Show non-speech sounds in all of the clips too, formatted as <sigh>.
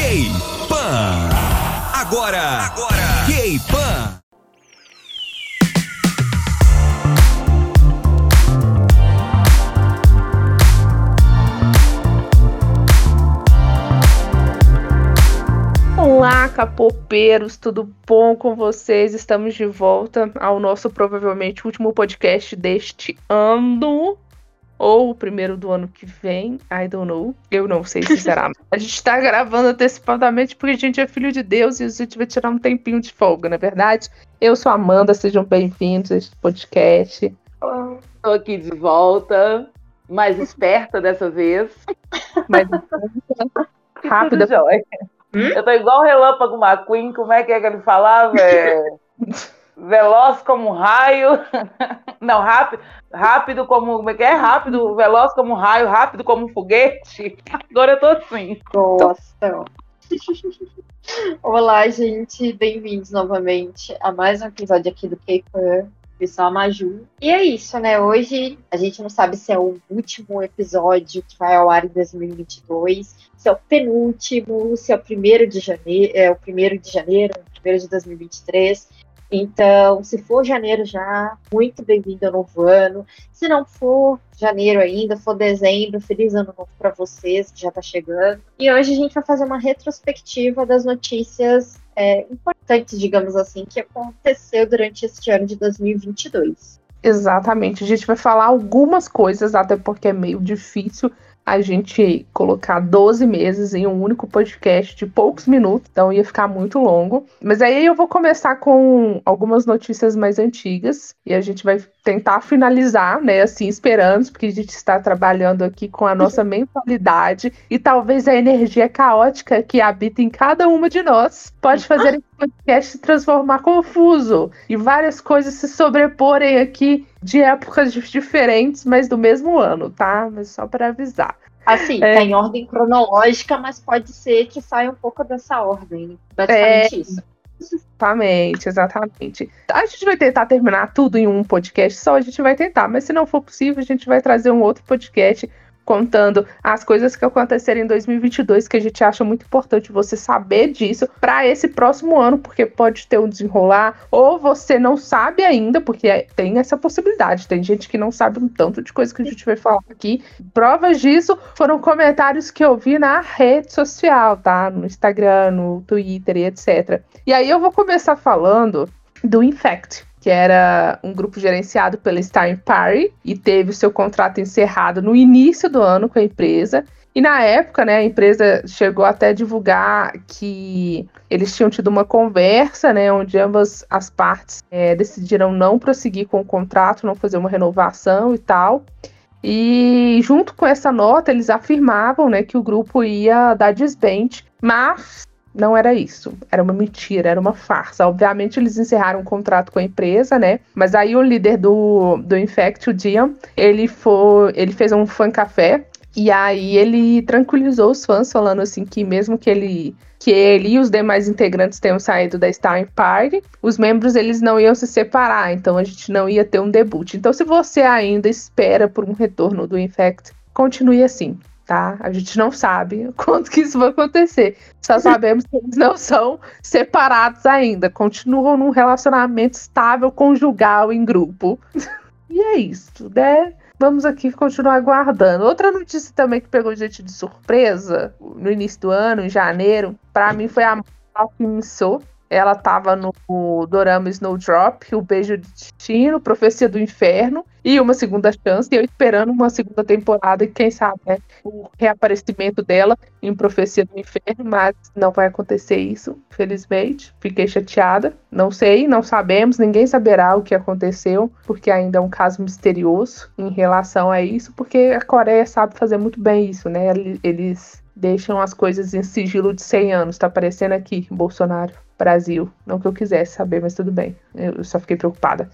K-Pan. Agora, agora, K-Pan. Olá, capopeiros, tudo bom com vocês? Estamos de volta ao nosso provavelmente último podcast deste ano. Ou o primeiro do ano que vem, I don't know. Eu não sei se será. <laughs> a gente tá gravando antecipadamente porque a gente é filho de Deus e a gente vai tirar um tempinho de folga, não é verdade? Eu sou a Amanda, sejam bem-vindos a este podcast. Estou aqui de volta, mais esperta dessa vez. Mais <laughs> rápida. Hum? Eu tô igual o Relâmpago McQueen, como é que é que ele falava? <laughs> Veloz como um raio. <laughs> Não, rápido, rápido como. Como é que é? Rápido, veloz como um raio, rápido como um foguete. <laughs> Agora eu tô assim. Nossa. <laughs> Olá, gente. Bem-vindos novamente a mais um episódio aqui do K-Pan. Eu sou a Maju. E é isso, né? Hoje a gente não sabe se é o último episódio que vai ao ar em 2022, se é o penúltimo, se é o primeiro de janeiro, é o primeiro de janeiro, primeiro de 2023. Então, se for janeiro já, muito bem-vindo ao novo ano. Se não for janeiro ainda, for dezembro, feliz ano novo para vocês, que já está chegando. E hoje a gente vai fazer uma retrospectiva das notícias é, importantes, digamos assim, que aconteceu durante este ano de 2022. Exatamente, a gente vai falar algumas coisas, até porque é meio difícil a gente colocar 12 meses em um único podcast de poucos minutos, então ia ficar muito longo. Mas aí eu vou começar com algumas notícias mais antigas e a gente vai tentar finalizar, né, assim, esperando, porque a gente está trabalhando aqui com a nossa <laughs> mentalidade e talvez a energia caótica que habita em cada uma de nós pode fazer esse podcast se transformar confuso e várias coisas se sobreporem aqui de épocas diferentes, mas do mesmo ano, tá? Mas só para avisar. Assim, é... tá em ordem cronológica, mas pode ser que saia um pouco dessa ordem. Basicamente é... isso. Exatamente, exatamente. A gente vai tentar terminar tudo em um podcast só, a gente vai tentar, mas se não for possível, a gente vai trazer um outro podcast contando as coisas que aconteceram em 2022, que a gente acha muito importante você saber disso para esse próximo ano, porque pode ter um desenrolar, ou você não sabe ainda, porque tem essa possibilidade. Tem gente que não sabe um tanto de coisa que a gente vai falar aqui. Provas disso foram comentários que eu vi na rede social, tá? No Instagram, no Twitter e etc. E aí eu vou começar falando do Infect que era um grupo gerenciado pela Star Party e teve o seu contrato encerrado no início do ano com a empresa. E na época, né, a empresa chegou até a divulgar que eles tinham tido uma conversa, né, onde ambas as partes é, decidiram não prosseguir com o contrato, não fazer uma renovação e tal. E junto com essa nota, eles afirmavam, né, que o grupo ia dar desband, mas não era isso. Era uma mentira, era uma farsa. Obviamente, eles encerraram um contrato com a empresa, né? Mas aí o líder do, do Infect, o Dian, ele, foi, ele fez um fã café. E aí ele tranquilizou os fãs, falando assim que mesmo que ele que ele e os demais integrantes tenham saído da Star Party, os membros eles não iam se separar, então a gente não ia ter um debut. Então, se você ainda espera por um retorno do Infect, continue assim tá? A gente não sabe <laughs> quando que isso vai acontecer. Só sabemos que eles não são separados ainda, continuam num relacionamento estável, conjugal, em grupo. <laughs> e é isso, né? Vamos aqui continuar aguardando. Outra notícia também que pegou gente de surpresa no início do ano, em janeiro, para mim foi a So, ela tava no Dorama Snowdrop, O Beijo de Destino, Profecia do Inferno e Uma Segunda Chance. E eu esperando uma segunda temporada e quem sabe, né, o reaparecimento dela em Profecia do Inferno, mas não vai acontecer isso, felizmente. Fiquei chateada. Não sei, não sabemos, ninguém saberá o que aconteceu, porque ainda é um caso misterioso em relação a isso, porque a Coreia sabe fazer muito bem isso, né? Eles deixam as coisas em sigilo de 100 anos. Tá aparecendo aqui, Bolsonaro. Brasil. Não que eu quisesse saber, mas tudo bem. Eu só fiquei preocupada.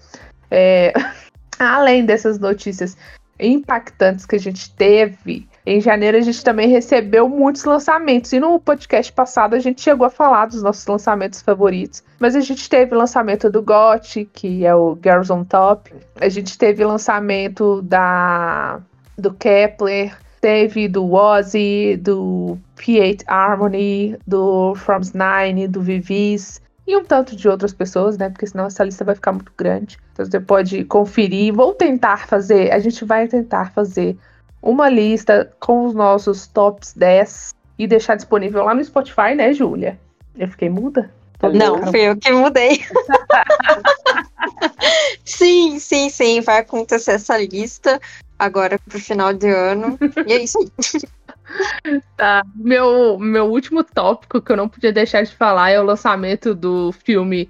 É... <laughs> Além dessas notícias impactantes que a gente teve, em janeiro a gente também recebeu muitos lançamentos. E no podcast passado a gente chegou a falar dos nossos lançamentos favoritos. Mas a gente teve lançamento do GOT, que é o Girls on Top. A gente teve lançamento da do Kepler. Teve do Ozzy, do P8 Harmony, do From's Nine, do Vivis e um tanto de outras pessoas, né? Porque senão essa lista vai ficar muito grande. Então você pode conferir. Vou tentar fazer, a gente vai tentar fazer uma lista com os nossos tops 10 e deixar disponível lá no Spotify, né, Júlia? Eu fiquei muda? Não, fui eu que mudei. <laughs> sim, sim, sim. Vai acontecer essa lista agora pro final de ano. E é isso. <laughs> Tá. Meu, meu último tópico que eu não podia deixar de falar é o lançamento do filme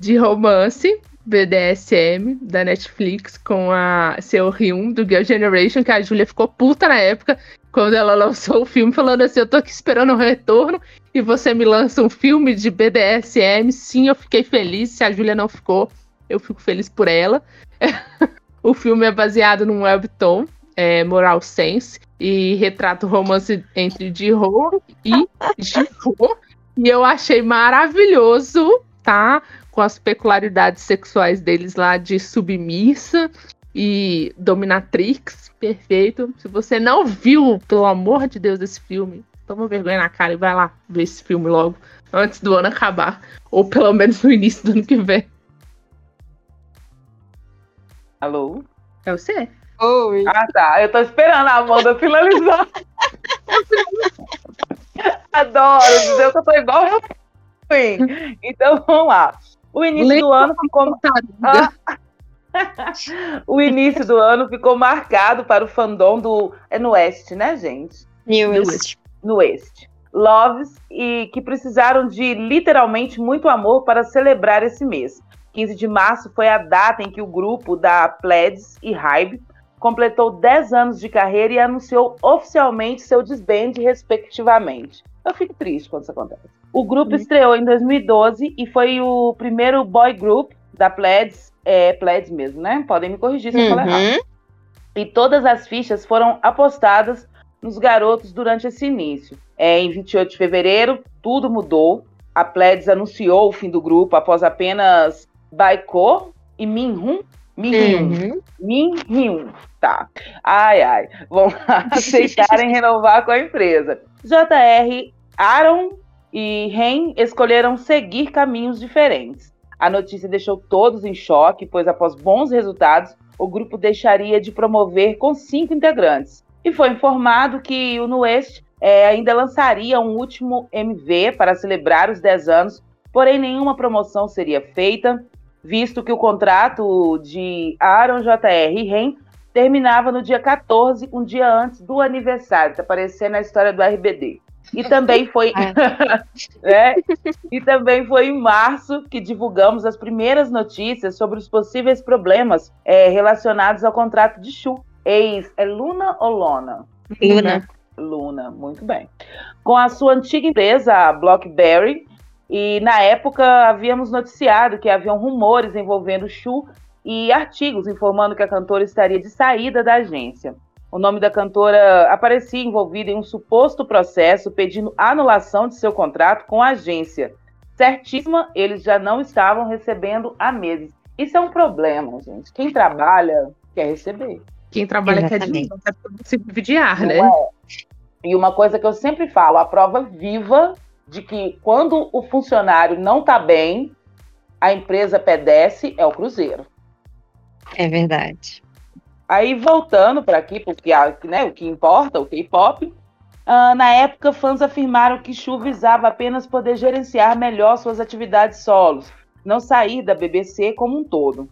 de romance BDSM da Netflix com a seu Hyun do Girl Generation, que a Julia ficou puta na época quando ela <laughs> lançou o filme, falando assim: Eu tô aqui esperando o retorno e você me lança um filme de BDSM. Sim, eu fiquei feliz. Se a Julia não ficou, eu fico feliz por ela. <laughs> o filme é baseado num webtoon, é, Moral Sense, e retrata o romance entre Jihyo e Jihyo. E eu achei maravilhoso, tá? Com as peculiaridades sexuais deles lá de submissa e dominatrix, perfeito. Se você não viu, pelo amor de Deus, esse filme, toma vergonha na cara e vai lá ver esse filme logo, antes do ano acabar. Ou pelo menos no início do ano que vem. Alô? É você? Oi. Ah, tá. Eu tô esperando a Amanda finalizar. <laughs> Adoro dizer que eu tô igual eu fui. Então vamos lá. O início do ano ficou. Ah, <laughs> o início do ano ficou marcado para o fandom do. É no Oeste, né, gente? New West. No Oeste. Loves e que precisaram de literalmente muito amor para celebrar esse mês. 15 de março foi a data em que o grupo da Pleds e Hybe completou 10 anos de carreira e anunciou oficialmente seu desbande, respectivamente. Eu fico triste quando isso acontece. O grupo uhum. estreou em 2012 e foi o primeiro boy group da Pleds é Pleds mesmo, né? Podem me corrigir se eu falar errado. Uhum. E todas as fichas foram apostadas nos garotos durante esse início. É, em 28 de fevereiro, tudo mudou. A Pleds anunciou o fim do grupo após apenas Baiko e Minhun. Minhyun. Uhum. Minhyun. Tá. Ai, ai. Vão <laughs> aceitarem renovar com a empresa. JR, Aaron e Ren escolheram seguir caminhos diferentes. A notícia deixou todos em choque, pois após bons resultados, o grupo deixaria de promover com cinco integrantes. E foi informado que o Nuest é, ainda lançaria um último MV para celebrar os 10 anos, porém nenhuma promoção seria feita, visto que o contrato de Aaron JR Ren terminava no dia 14, um dia antes do aniversário, está aparecendo na história do RBD. E também foi <laughs> <laughs> né? e também foi em março que divulgamos as primeiras notícias sobre os possíveis problemas é, relacionados ao contrato de Chu. Ex, é Luna ou Lona? Luna. Luna, muito bem. Com a sua antiga empresa, a Blockberry, e na época havíamos noticiado que haviam rumores envolvendo Chu e artigos informando que a cantora estaria de saída da agência. O nome da cantora aparecia envolvida em um suposto processo pedindo anulação de seu contrato com a agência. Certíssima, eles já não estavam recebendo há meses. Isso é um problema, gente. Quem trabalha quer receber. Quem trabalha Exatamente. quer se dividir, né? É. E uma coisa que eu sempre falo, a prova viva de que quando o funcionário não está bem, a empresa pedece é o Cruzeiro. É verdade. Aí voltando para aqui, porque né, o que importa, o K-pop, uh, na época fãs afirmaram que Chu visava apenas poder gerenciar melhor suas atividades solos, não sair da BBC como um todo.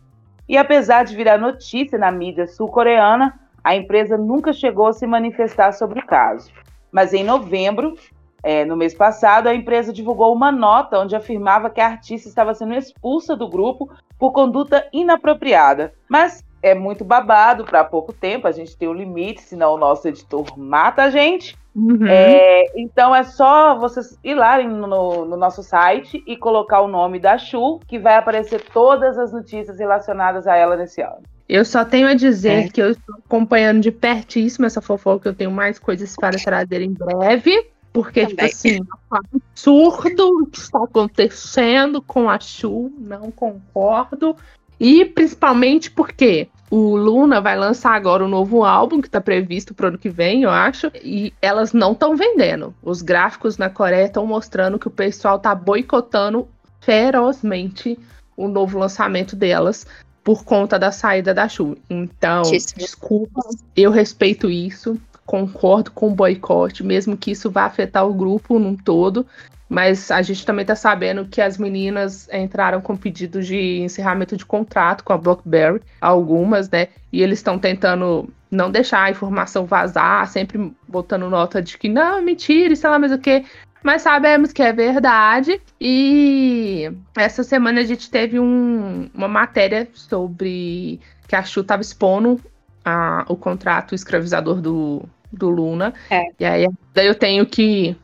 E apesar de virar notícia na mídia sul-coreana, a empresa nunca chegou a se manifestar sobre o caso. Mas em novembro, é, no mês passado, a empresa divulgou uma nota onde afirmava que a artista estava sendo expulsa do grupo por conduta inapropriada. Mas é muito babado para pouco tempo, a gente tem um limite, senão o nosso editor mata a gente. Uhum. É, então é só vocês ir lá no, no, nosso site e colocar o nome da Chu, que vai aparecer todas as notícias relacionadas a ela nesse ano. Eu só tenho a dizer é. que eu estou acompanhando de pertíssimo essa fofoca, eu tenho mais coisas para trazer em breve. Porque, tipo Também. tipo assim, é um absurdo o que está acontecendo com a Chu, não concordo. E principalmente porque O Luna vai lançar agora um novo álbum que tá previsto pro ano que vem, eu acho. E elas não estão vendendo. Os gráficos na Coreia estão mostrando que o pessoal tá boicotando ferozmente o novo lançamento delas por conta da saída da Chu. Então, desculpa, eu respeito isso, concordo com o boicote, mesmo que isso vá afetar o grupo num todo. Mas a gente também tá sabendo que as meninas entraram com pedido de encerramento de contrato com a Blockberry, algumas, né? E eles estão tentando não deixar a informação vazar, sempre botando nota de que não, mentira, sei lá mais o que. Mas sabemos que é verdade. E essa semana a gente teve um- uma matéria sobre que a Chu tava expondo a- o contrato escravizador do, do Luna. É. E aí daí eu tenho que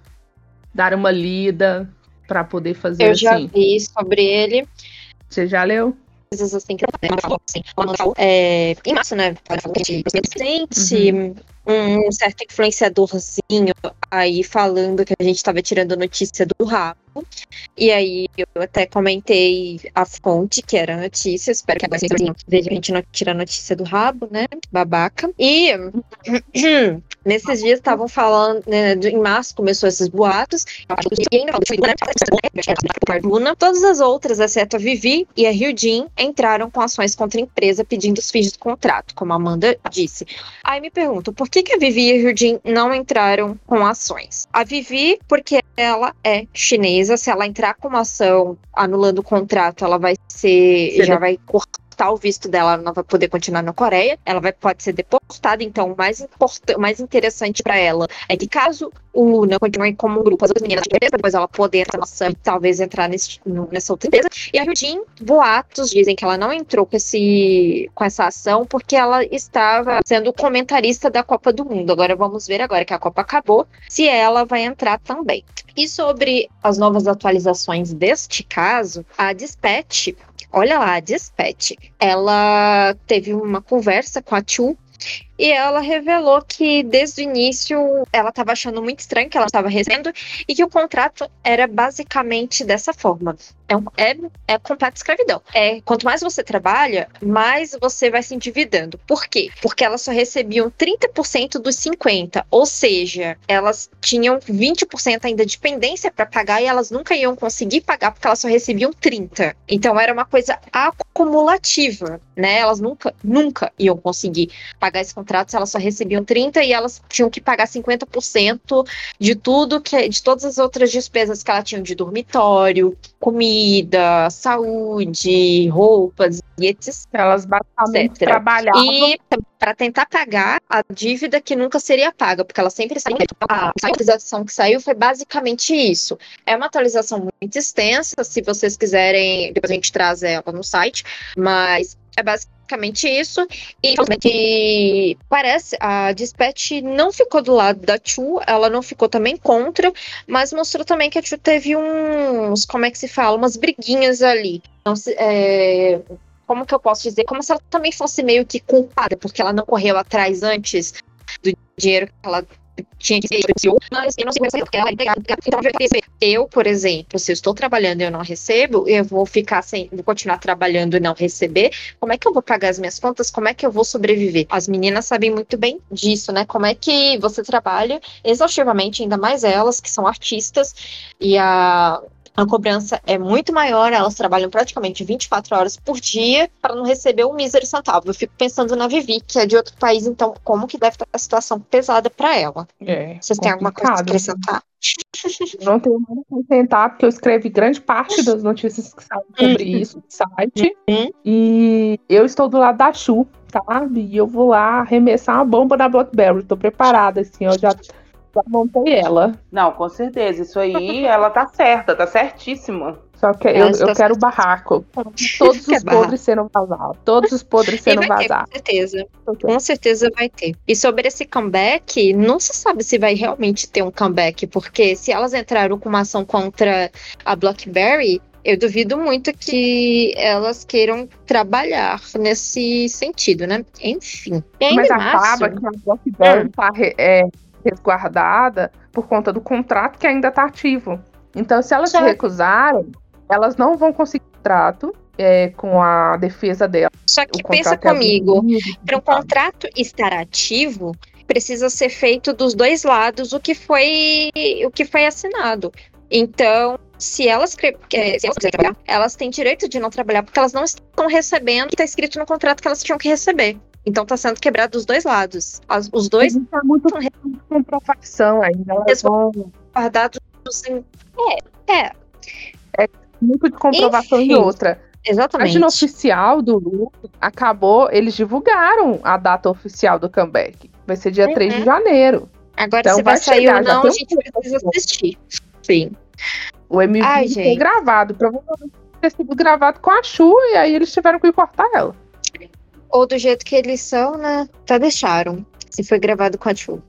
dar uma lida para poder fazer Eu já assim. vi sobre ele. Você já leu? Coisas assim que assim, é, em março, né? Gente presente, um certo influenciadorzinho aí falando que a gente tava tirando notícia do rabo. E aí eu até comentei a fonte, que era a notícia. Espero que agora vocês vejam a gente não tira a notícia do rabo, né? Babaca. E <clears throat> nesses dias estavam falando, né, em março começou esses boatos. Ainda Luna, todas as outras, exceto a Vivi e a Hyujin, entraram com ações contra a empresa pedindo os fins do contrato, como a Amanda disse. Aí me pergunto, por que, que a Vivi e a Hyujin não entraram com ações? A Vivi, porque ela é chinesa, se ela entrar com uma ação anulando o contrato, ela vai ser, Ser já vai cortar o visto dela, ela não vai poder continuar na Coreia, ela vai pode ser deportada, então o mais mais interessante para ela é que caso o Luna continue como um grupo, as outras meninas da empresa, depois ela poder entrar talvez entrar nesse, nessa outra empresa. E a Ryujin, boatos dizem que ela não entrou com, esse, com essa ação porque ela estava sendo comentarista da Copa do Mundo. Agora vamos ver agora que a Copa acabou, se ela vai entrar também. E sobre as novas atualizações deste caso, a Dispatch, olha lá, Dispatch, ela teve uma conversa com a Chu e ela revelou que desde o início ela estava achando muito estranho que ela estava recebendo e que o contrato era basicamente dessa forma. É, um- é, é completa escravidão. É, quanto mais você trabalha, mais você vai se endividando. Por quê? Porque elas só recebiam 30% dos 50%. Ou seja, elas tinham 20% ainda de pendência para pagar e elas nunca iam conseguir pagar porque elas só recebiam 30%. Então era uma coisa acumulativa, né? Elas nunca, nunca iam conseguir pagar esse contrato se elas só recebiam 30% e elas tinham que pagar 50% de tudo que de todas as outras despesas que ela tinha de dormitório, comida, saúde, roupas e etc. Elas basicamente trabalhavam. E para tentar pagar a dívida que nunca seria paga, porque ela sempre saiu. A atualização que saiu foi basicamente isso. É uma atualização muito extensa, se vocês quiserem, depois a gente traz ela no site, mas é basicamente isso. E infelizmente, parece a Dispatch não ficou do lado da Chu, ela não ficou também contra, mas mostrou também que a Chu teve uns, como é que se fala, umas briguinhas ali. Então, é, como que eu posso dizer? Como se ela também fosse meio que culpada, porque ela não correu atrás antes do dinheiro que ela tinha que ser, mas eu não sei porque ela é empregada. Eu pensei, eu, por exemplo, se eu estou trabalhando e eu não recebo, eu vou ficar sem, vou continuar trabalhando e não receber. Como é que eu vou pagar as minhas contas? Como é que eu vou sobreviver? As meninas sabem muito bem disso, né? Como é que você trabalha exaustivamente, ainda mais elas que são artistas e a a cobrança é muito maior, elas trabalham praticamente 24 horas por dia para não receber um mísero centavo. Eu fico pensando na Vivi, que é de outro país, então como que deve estar a situação pesada para ela? É, Vocês têm alguma coisa a acrescentar? <laughs> Não tenho nada a acrescentar, porque eu escrevi grande parte das notícias que saem sobre isso no site. Uhum. E eu estou do lado da Chu, sabe? E eu vou lá arremessar uma bomba na Blackberry. Tô preparada, assim, eu já, já montei ela. Não, com certeza. Isso aí, ela tá certa, tá certíssima. Só que eu, eu está quero o barraco. Todos Quer os podres sendo vazados. Todos os podres sendo vazados. com certeza. Com certeza vai ter. E sobre esse comeback, não se sabe se vai realmente ter um comeback, porque se elas entraram com uma ação contra a Blackberry, eu duvido muito que elas queiram trabalhar nesse sentido, né? Enfim. Mas março, acaba que a Blackberry Hum. tá re- é, resguardada por conta do contrato que ainda tá ativo. Então, se elas se recusarem, elas não vão conseguir contrato. é, com a defesa dela. Só que pensa é comigo, abusivo, para um contrato estar ativo, precisa ser feito dos dois lados o que foi o que foi assinado. Então, se elas, eh, se elas quiserem trabalhar, elas têm direito de não trabalhar porque elas não estão recebendo o que está escrito no contrato que elas tinham que receber. Então está sendo quebrado dos dois lados. As- os dois tá muito comprovação ainda. Guardados em. É, é, muito de comprovação Enfim. e outra. A exatamente. página oficial do Lu acabou, eles divulgaram a data oficial do comeback. Vai ser dia Uhum. 3 de janeiro. Agora, Então se vai vai sair chegar, ou não, a um gente precisa assistir. Sim. O MV Ai, foi gente. gravado, provavelmente ter sido gravado com a Chu e aí eles tiveram que cortar ela. Ou do jeito que eles são, né? Até deixaram. Se foi gravado com a Chu.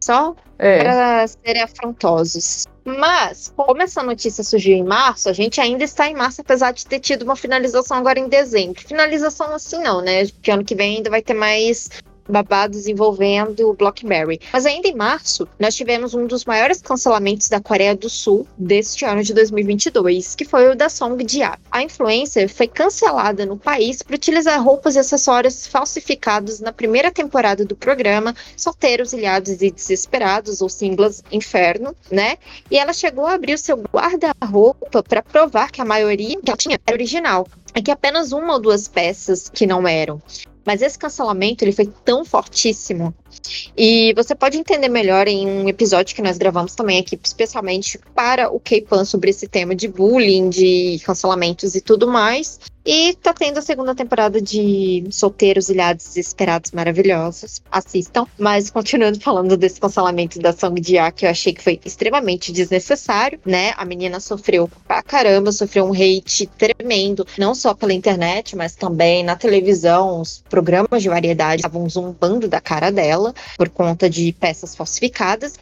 Só É. para serem afrontosos. Mas, como essa notícia surgiu em março, a gente ainda está em março, apesar de ter tido uma finalização agora em dezembro. Finalização assim não, né? Porque ano que vem ainda vai ter mais babados envolvendo o Blockberry. Mas ainda em março, nós tivemos um dos maiores cancelamentos da Coreia do Sul deste ano de 2022, que foi o da Song Ji-a. A influencer foi cancelada no país por utilizar roupas e acessórios falsificados na primeira temporada do programa Solteiros, Ilhados e Desesperados, ou Singlas Inferno, né? E ela chegou a abrir o seu guarda-roupa para provar que a maioria que ela tinha era original. É que apenas uma ou duas peças que não eram. Mas esse cancelamento ele foi tão fortíssimo. E você pode entender melhor em um episódio que nós gravamos também aqui, especialmente para o K-Pan sobre esse tema de bullying, de cancelamentos e tudo mais. E tá tendo a segunda temporada de Solteiros, Ilhados Desesperados Maravilhosos. Assistam. Mas continuando <laughs> falando desse cancelamento da Song Ji-a, que eu achei que foi extremamente desnecessário, né? A menina sofreu pra caramba, sofreu um hate tremendo, não só pela internet, mas também na televisão. Os programas de variedade estavam zombando da cara dela por conta de peças falsificadas.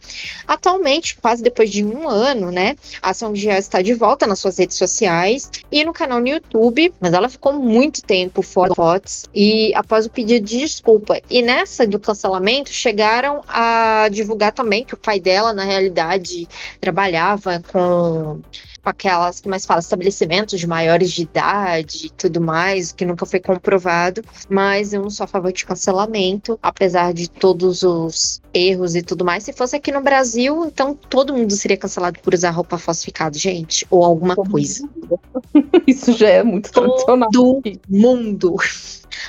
Atualmente, quase depois de um ano, né? A Song está de volta nas suas redes sociais e no canal no YouTube, mas ela ficou muito tempo fora fotos e após o pedido de desculpa. E nessa do cancelamento chegaram a divulgar também que o pai dela, na realidade, trabalhava com com aquelas que mais fala estabelecimentos de maiores de idade e tudo mais, que nunca foi comprovado, mas eu não sou a favor de cancelamento, apesar de todos os erros e tudo mais. Se fosse aqui no Brasil, então todo mundo seria cancelado por usar roupa falsificada, gente, ou alguma coisa. <laughs> Isso já é muito tradicional. Do mundo.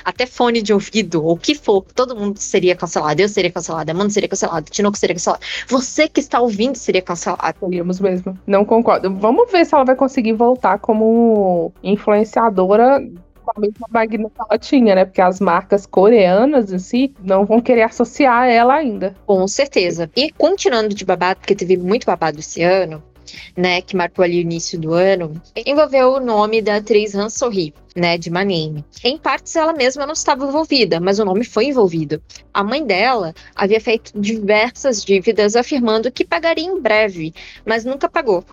Até fone de ouvido, ou o que for, todo mundo seria cancelado. Eu seria cancelada, a Amanda seria cancelada, o Tinoco seria cancelado. Você que está ouvindo seria cancelado. Seríamos mesmo. Não concordo. Vamos ver se ela vai conseguir voltar como influenciadora com a mesma magna que ela tinha, né? Porque as marcas coreanas em si não vão querer associar ela ainda. Com certeza. E continuando de babado, porque teve muito babado esse ano, né, que marcou ali o início do ano, envolveu o nome da atriz Han So-hee, né, de Maname. Em partes ela mesma não estava envolvida, mas o nome foi envolvido. A mãe dela havia feito diversas dívidas afirmando que pagaria em breve, mas nunca pagou.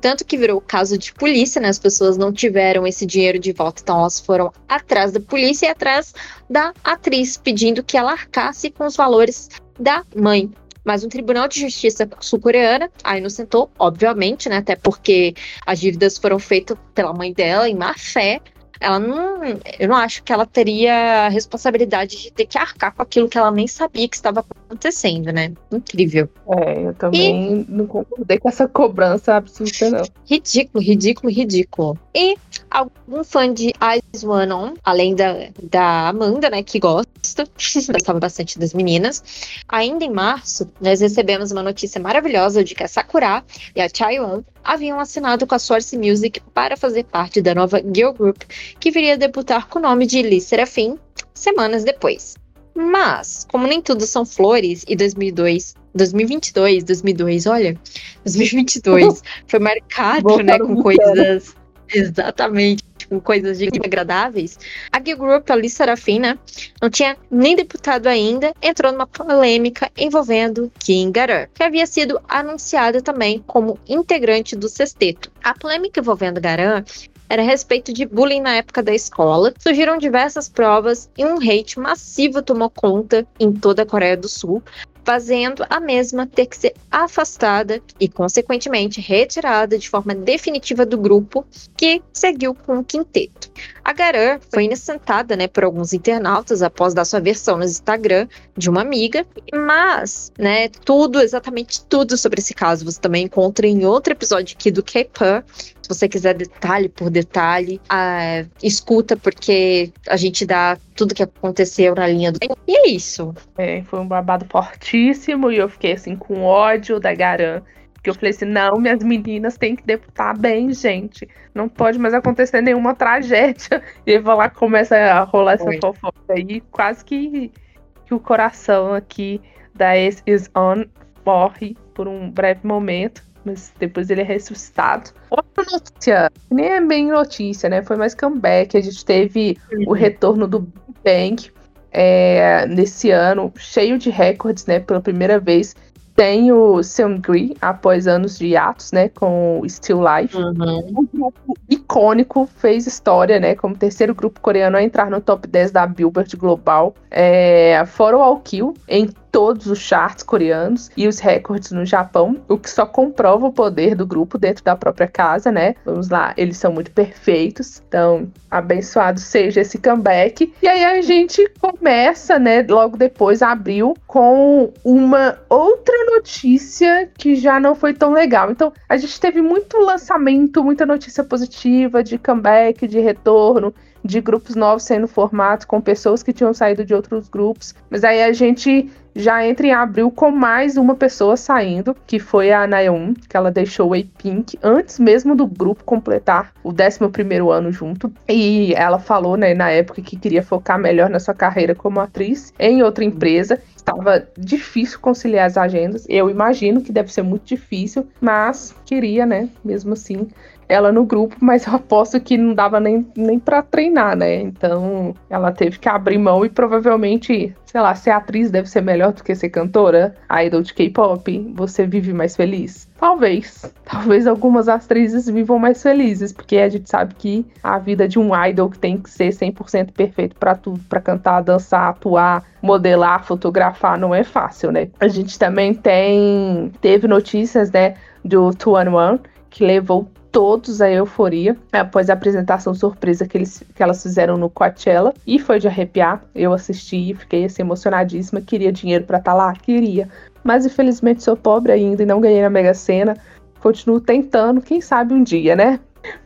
Tanto que virou caso de polícia, né? As pessoas não tiveram esse dinheiro de volta, então elas foram atrás da polícia e atrás da atriz, pedindo que ela arcasse com os valores da mãe. Mas um tribunal de justiça sul-coreana a inocentou, obviamente, né? Até porque as dívidas foram feitas pela mãe dela em má fé. Ela não. Eu não acho que ela teria a responsabilidade de ter que arcar com aquilo que ela nem sabia que estava acontecendo, né? Incrível. É, eu também não concordei com essa cobrança absurda, não. Ridículo, ridículo, ridículo. E algum fã de Eyes One On, além da, da Amanda, né, que gosta, <laughs> gostava bastante das meninas. Ainda em março, nós recebemos uma notícia maravilhosa de que a Sakura e a Chaeyoung haviam assinado com a Source Music para fazer parte da nova girl group, que viria a debutar com o nome de Lee Serafim semanas depois. Mas, como nem tudo são flores, e 2002, 2022, 2002, olha, 2022 <laughs> foi marcado, né, com coisas <laughs> exatamente, com coisas de agradáveis. A Girl Group, a Lee Serafim, né, não tinha nem deputado ainda, entrou numa polêmica envolvendo Kim Garar, que havia sido anunciada também como integrante do sexteto. A polêmica envolvendo Garan era a respeito de bullying na época da escola. Surgiram diversas provas e um hate massivo tomou conta em toda a Coreia do Sul. Fazendo a mesma ter que ser afastada e, consequentemente, retirada de forma definitiva do grupo que seguiu com o quinteto. A Garan foi inocentada né, por alguns internautas após dar sua versão no Instagram de uma amiga, mas né, tudo, exatamente tudo sobre esse caso você também encontra em outro episódio aqui do K-Pan. Se você quiser detalhe por detalhe, ah, escuta, porque a gente dá tudo que aconteceu na linha do. E é isso. É, foi um babado e eu fiquei assim com ódio da Garan. Porque eu falei assim, não, minhas meninas têm que deputar bem, gente. Não pode mais acontecer nenhuma tragédia. <laughs> E vai lá começa a rolar essa Foi. fofoca aí. Quase que, que o coração aqui da Ace is On morre por um breve momento. Mas depois ele é ressuscitado. Outra notícia, que nem é bem notícia, né? Foi mais comeback. A gente teve o retorno do Big Bang é, nesse ano, cheio de recordes, né? Pela primeira vez. Tem o Seungri, após anos de hiatos, né? Com o Still Life. Um grupo icônico, fez história, né? Como terceiro grupo coreano a entrar no top 10 da Billboard Global. É, fora o All Kill, em todos os charts coreanos e os recordes no Japão, o que só comprova o poder do grupo dentro da própria casa, né? Vamos lá, eles são muito perfeitos, então abençoado seja esse comeback. E aí a gente começa, né, logo depois, abril, com uma outra notícia que já não foi tão legal. Então a gente teve muito lançamento, muita notícia positiva de comeback, de retorno de grupos novos sendo formados com pessoas que tinham saído de outros grupos. Mas aí a gente já entra em abril com mais uma pessoa saindo, que foi a Naeun, que ela deixou o A-Pink antes mesmo do grupo completar o 11º ano junto. E ela falou, né, na época que queria focar melhor na sua carreira como atriz em outra empresa. Estava difícil conciliar as agendas. Eu imagino que deve ser muito difícil, mas queria, né, mesmo assim, ela no grupo, mas eu aposto que não dava nem, nem para treinar, né? Então ela teve que abrir mão e provavelmente, sei lá, ser atriz deve ser melhor do que ser cantora, idol de K-pop. Você vive mais feliz? Talvez. Talvez algumas atrizes vivam mais felizes, porque a gente sabe que a vida de um idol que tem que ser 100% perfeito para tudo, para cantar, dançar, atuar, modelar, fotografar, não é fácil, né? A gente também tem teve notícias, né, do Two One One que levou todos a euforia após a apresentação surpresa que, eles, que elas fizeram no Coachella e foi de arrepiar. Eu assisti e fiquei assim, emocionadíssima. Queria dinheiro para estar lá? Queria. Mas infelizmente sou pobre ainda e não ganhei na Mega Sena. Continuo tentando, quem sabe um dia, né?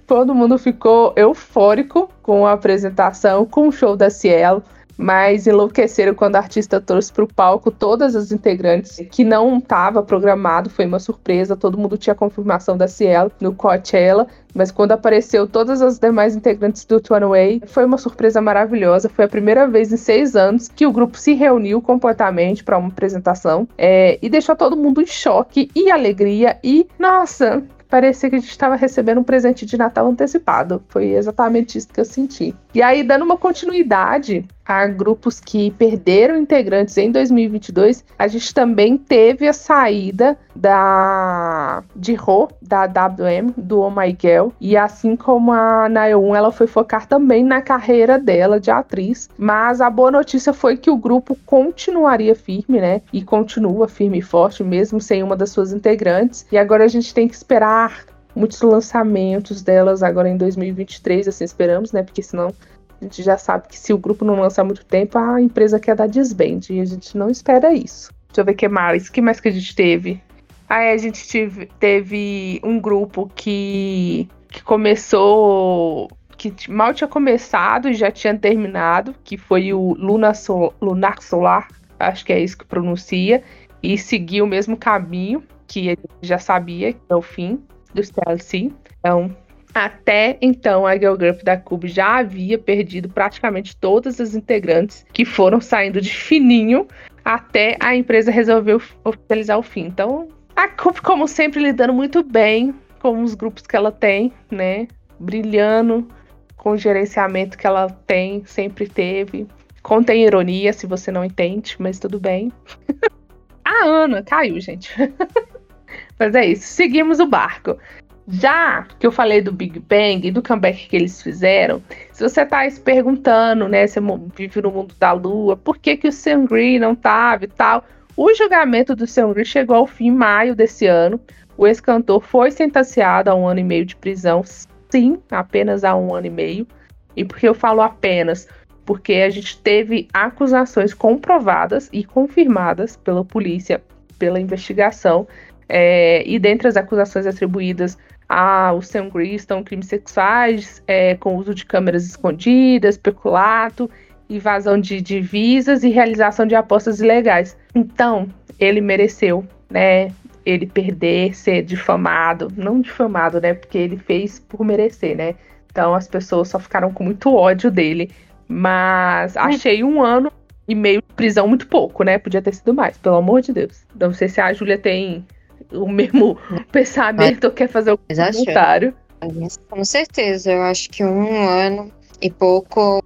Todo mundo ficou eufórico com a apresentação, com o show da Cielo mas enlouqueceram quando a artista trouxe para o palco todas as integrantes que não estava programado, foi uma surpresa, todo mundo tinha confirmação da Cielo no Coachella, mas quando apareceu todas as demais integrantes do Two Way, foi uma surpresa maravilhosa, foi a primeira vez em seis anos que o grupo se reuniu completamente para uma apresentação é, e deixou todo mundo em choque e alegria. E, nossa, parecia que a gente estava recebendo um presente de Natal antecipado. Foi exatamente isso que eu senti. E aí, dando uma continuidade a grupos que perderam integrantes em 2022, a gente também teve a saída da de Ho, da WM, do Oh My Girl, e assim como a Naeun, ela foi focar também na carreira dela de atriz, mas a boa notícia foi que o grupo continuaria firme, né? E continua firme e forte mesmo sem uma das suas integrantes. E agora a gente tem que esperar muitos lançamentos delas agora em 2023, assim esperamos, né? Porque senão a gente já sabe que se o grupo não lançar muito tempo, a empresa quer dar desband. E a gente não espera isso. Deixa eu ver o que mais. O que mais que a gente teve? Aí a gente tive, teve um grupo que, que começou. que mal tinha começado e já tinha terminado, que foi o Luna Sol, Lunar Solar, acho que é isso que pronuncia, e seguiu o mesmo caminho que a gente já sabia, que é o fim do TLC. Então, até então, a Girl Group da Cube já havia perdido praticamente todas as integrantes que foram saindo de fininho até a empresa resolveu oficializar o fim. Então, a Cube, como sempre, lidando muito bem com os grupos que ela tem, né? Brilhando com o gerenciamento que ela tem, sempre teve. Contém ironia, se você não entende, mas tudo bem. <laughs> a Ana caiu, gente. <laughs> mas é isso. Seguimos o barco. Já que eu falei do Big Bang e do comeback que eles fizeram, se você tá se perguntando, né, você vive no mundo da lua, por que que o Seungri não tava e tal, O julgamento do Seungri chegou ao fim em maio desse ano. O ex-cantor foi sentenciado a um ano e meio de prisão, sim, apenas a um ano e meio. E por que eu falo apenas? Porque a gente teve acusações comprovadas e confirmadas pela polícia, pela investigação, é, e dentre as acusações atribuídas ao Seungri estão crimes sexuais, é, com uso de câmeras escondidas, peculato invasão de divisas e realização de apostas ilegais. Então, ele mereceu, né? Ele perder, ser difamado, não difamado, né? Porque ele fez por merecer, né? Então as pessoas só ficaram com muito ódio dele. Mas achei um ano e meio de prisão muito pouco, né? Podia ter sido mais, pelo amor de Deus. Não sei se a Júlia tem o mesmo <laughs> pensamento quer fazer o comentário. Com certeza, eu acho que um ano e pouco,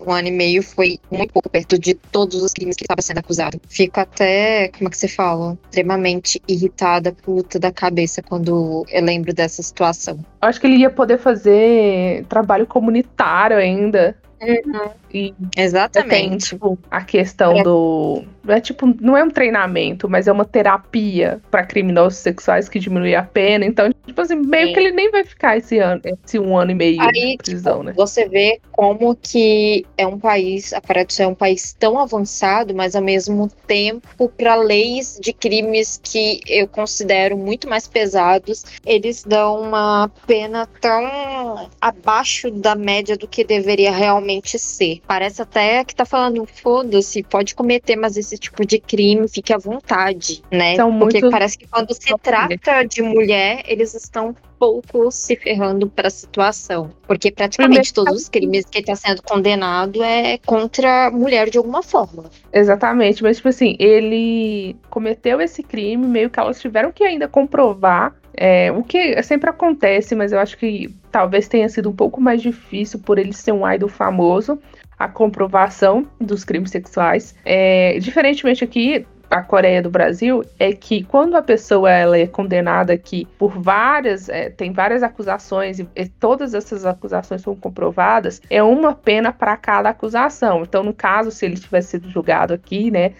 um ano e meio foi muito pouco perto de todos os crimes que estava sendo acusado. Fico até, como é que você fala? Extremamente irritada, puta da cabeça quando eu lembro dessa situação. Eu acho que ele ia poder fazer trabalho comunitário ainda. Uhum. E Exatamente. Tem, tipo, a questão é. do. Não é tipo, não é um treinamento, mas é uma terapia para criminosos sexuais que diminui a pena. Então, tipo assim, meio Sim. que ele nem vai ficar esse ano, esse um ano e meio Aí, de prisão, tipo, né? Você vê como que é um país, a Coreia do Sul é um país tão avançado, mas ao mesmo tempo, para leis de crimes que eu considero muito mais pesados, eles dão uma pena tão abaixo da média do que deveria realmente ser. Parece até que tá falando, foda-se, pode cometer, mas esse tipo de crime fique à vontade, né? São Porque muito... parece que quando se trata de mulher, eles estão pouco se ferrando para a situação. Porque praticamente todos os crimes que está sendo condenado é contra a mulher de alguma forma. Exatamente, mas tipo assim, ele cometeu esse crime, meio que elas tiveram que ainda comprovar. É, o que sempre acontece, mas eu acho que talvez tenha sido um pouco mais difícil por ele ser um idol famoso a comprovação dos crimes sexuais. É, diferentemente aqui, a Coreia do Brasil é que quando a pessoa ela é condenada aqui por várias, é, tem várias acusações e, e, todas essas acusações são comprovadas, é uma pena para cada acusação. Então, no caso, se ele tivesse sido julgado aqui, né,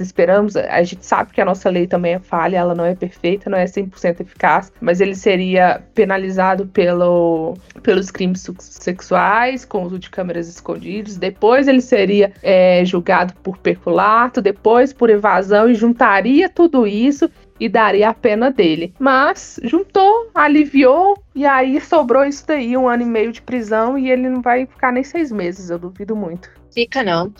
esperamos. A gente sabe que a nossa lei também é falha, ela não é perfeita, não é 100% eficaz, mas ele seria penalizado pelo, pelos crimes sexuais, com uso de câmeras escondidas, depois ele seria é, julgado por peculato, depois por evasão e juntaria tudo isso e daria a pena dele. Mas juntou, aliviou e aí sobrou isso daí, um ano e meio de prisão e ele não vai ficar nem seis meses, eu duvido muito. Fica não.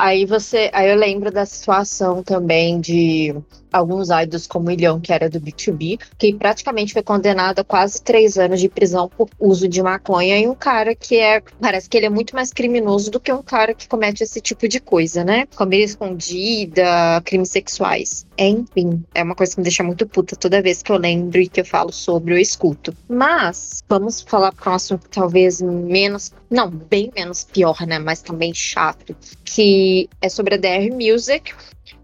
Aí você, aí eu lembro da situação também de alguns idols como o Ilhão, que era do B2B, que praticamente foi condenado a quase três anos de prisão por uso de maconha, e um cara que é, parece que ele é muito mais criminoso do que um cara que comete esse tipo de coisa, né? Comida escondida, crimes sexuais. Enfim, é uma coisa que me deixa muito puta toda vez que eu lembro e que eu falo sobre, eu escuto. Mas, vamos falar um assunto talvez menos, não, bem menos pior, né? Mas também chato, que é sobre a DR Music,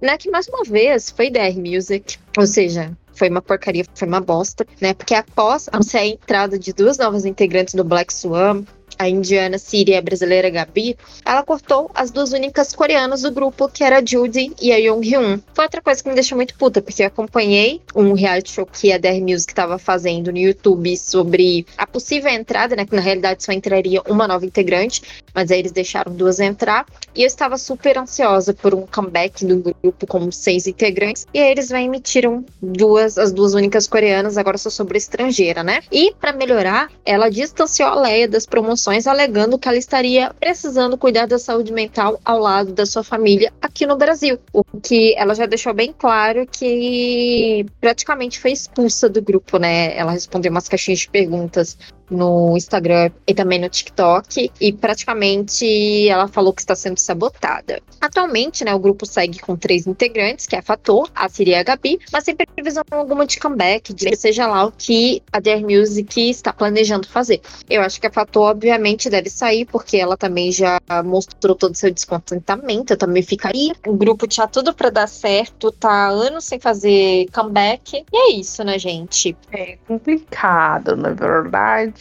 né? Que mais uma vez foi DR Music, ou seja, foi uma porcaria, foi uma bosta, né? Porque após a entrada de duas novas integrantes do Black Swan, a indiana Síria e a brasileira Gabi, ela cortou as duas únicas coreanas do grupo, que era a Judy e a Young Hyun. Foi outra coisa que me deixou muito puta, porque eu acompanhei um reality show que a DR Music estava fazendo no YouTube sobre a possível entrada, né? Que na realidade só entraria uma nova integrante, mas aí eles deixaram duas entrar. E eu estava super ansiosa por um comeback do grupo com seis integrantes. E aí eles vêm me tiram duas, as duas únicas coreanas, agora só sobre estrangeira, né? E para melhorar, ela distanciou a Leia das promoções alegando que ela estaria precisando cuidar da saúde mental ao lado da sua família aqui no Brasil. O que ela já deixou bem claro que praticamente foi expulsa do grupo, né? Ela respondeu umas caixinhas de perguntas no Instagram e também no TikTok e praticamente ela falou que está sendo sabotada. Atualmente, né, o grupo segue com três integrantes, que é a Fator, a Siri e a Gabi, mas sem previsão alguma de comeback, de seja lá o que a Dare Music está planejando fazer. Eu acho que a Fator, obviamente, deve sair, porque ela também já mostrou todo o seu descontentamento, eu também ficaria. O grupo tinha tudo para dar certo, tá anos sem fazer comeback, e é isso, né, gente? É complicado, na verdade.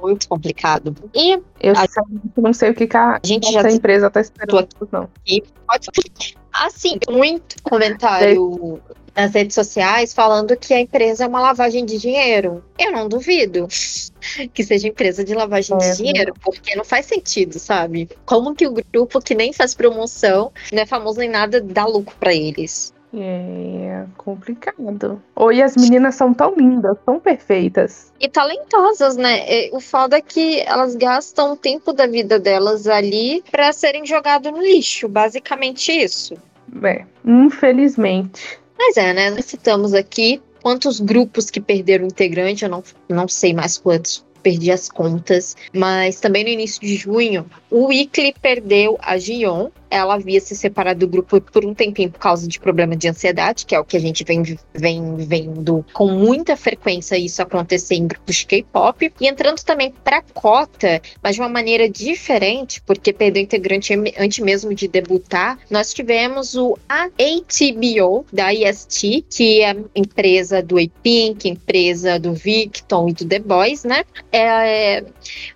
Muito complicado. E Eu A- não sei o que, que a, gente já empresa tá esperando, não. pode assim, muito comentário nas redes sociais falando que a empresa é uma lavagem de dinheiro. Eu não duvido <laughs> que seja empresa de lavagem É, de dinheiro, porque não faz sentido, sabe? Como que o grupo que nem faz promoção, não é famoso nem nada, dá lucro pra eles? É complicado. Oi, as meninas são tão lindas, tão perfeitas. E talentosas, né? O foda é que elas gastam o tempo da vida delas ali pra serem jogados no lixo, basicamente isso. É, infelizmente. Mas é, né? Nós citamos aqui quantos grupos que perderam integrante, eu não, não sei mais quantos, perdi as contas. Mas também no início de junho, o Weekly perdeu a Gion. Ela havia se separado do grupo por um tempinho por causa de problema de ansiedade, que é o que a gente vem, vem vendo com muita frequência isso acontecer em grupos de K-pop. E entrando também pra cota, mas de uma maneira diferente, porque perdeu integrante antes mesmo de debutar, nós tivemos o ATBO da IST, que é empresa do A-Pink, empresa do Victon e do The Boys, né? É,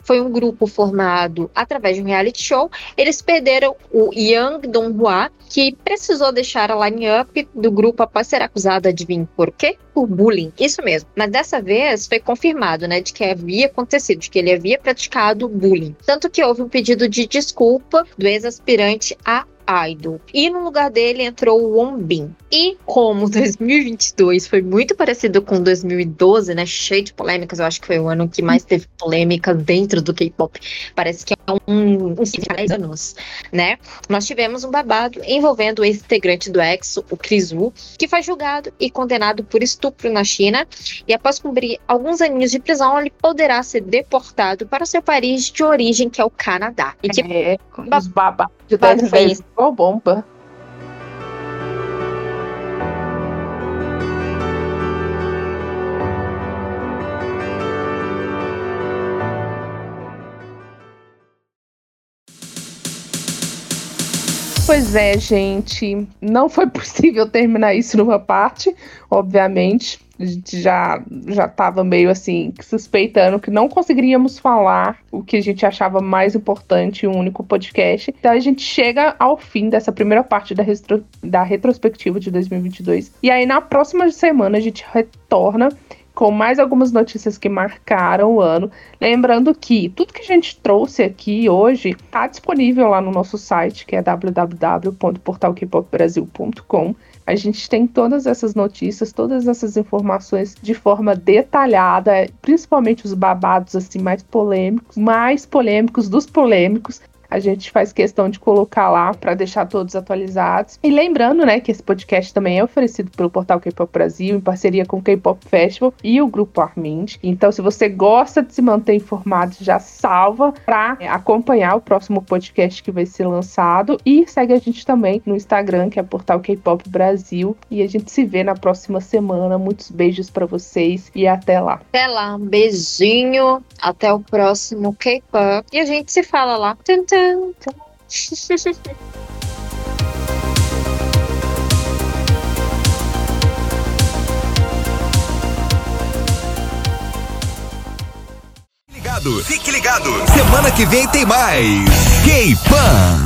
foi um grupo formado através de um reality show. Eles perderam o Yang Donghua, que precisou deixar a line-up do grupo após ser acusado, adivinha por quê? Por bullying. Isso mesmo. Mas dessa vez foi confirmado, né, de que havia acontecido, de que ele havia praticado bullying. Tanto que houve um pedido de desculpa do ex-aspirante a Idol. E no lugar dele entrou o Wombin. E como <laughs> 2022 foi muito parecido com 2012, né? Cheio de polêmicas, eu acho que foi o ano que mais teve polêmica dentro do K-pop. Parece que é um, um 10 anos, né? Nós tivemos um babado envolvendo o ex-integrante do EXO, o Chris Wu, que foi julgado e condenado por estupro na China. E após cumprir alguns aninhos de prisão, ele poderá ser deportado para seu país de origem, que é o Canadá. E que É, os babados de Babado 10 foi vezes igual bomba. Pois é, gente. Não foi <laughs> possível terminar isso numa parte, obviamente. A gente já já estava meio assim suspeitando que não conseguiríamos falar o que a gente achava mais importante em um único podcast. Então a gente chega ao fim dessa primeira parte da, retro, da retrospectiva de 2022. E aí na próxima semana a gente retorna com mais algumas notícias que marcaram o ano. Lembrando que tudo que a gente trouxe aqui hoje está disponível lá no nosso site, que é www.portalkpopbrasil.com. A gente tem todas essas notícias, todas essas informações de forma detalhada, principalmente os babados assim mais polêmicos, mais polêmicos dos polêmicos. A gente faz questão de colocar lá para deixar todos atualizados. E lembrando, né, que esse podcast também é oferecido pelo portal K-Pop Brasil em parceria com o K-Pop Festival e o grupo Armind. Então, se você gosta de se manter informado, já salva para acompanhar o próximo podcast que vai ser lançado e segue a gente também no Instagram, que é portal K-Pop Brasil, e a gente se vê na próxima semana. Muitos beijos para vocês e até lá. Até lá, um beijinho. Até o próximo K-pop. E a gente se fala lá. Tum, tum. Ligado, fique ligado. Semana que vem tem mais. K-Pan.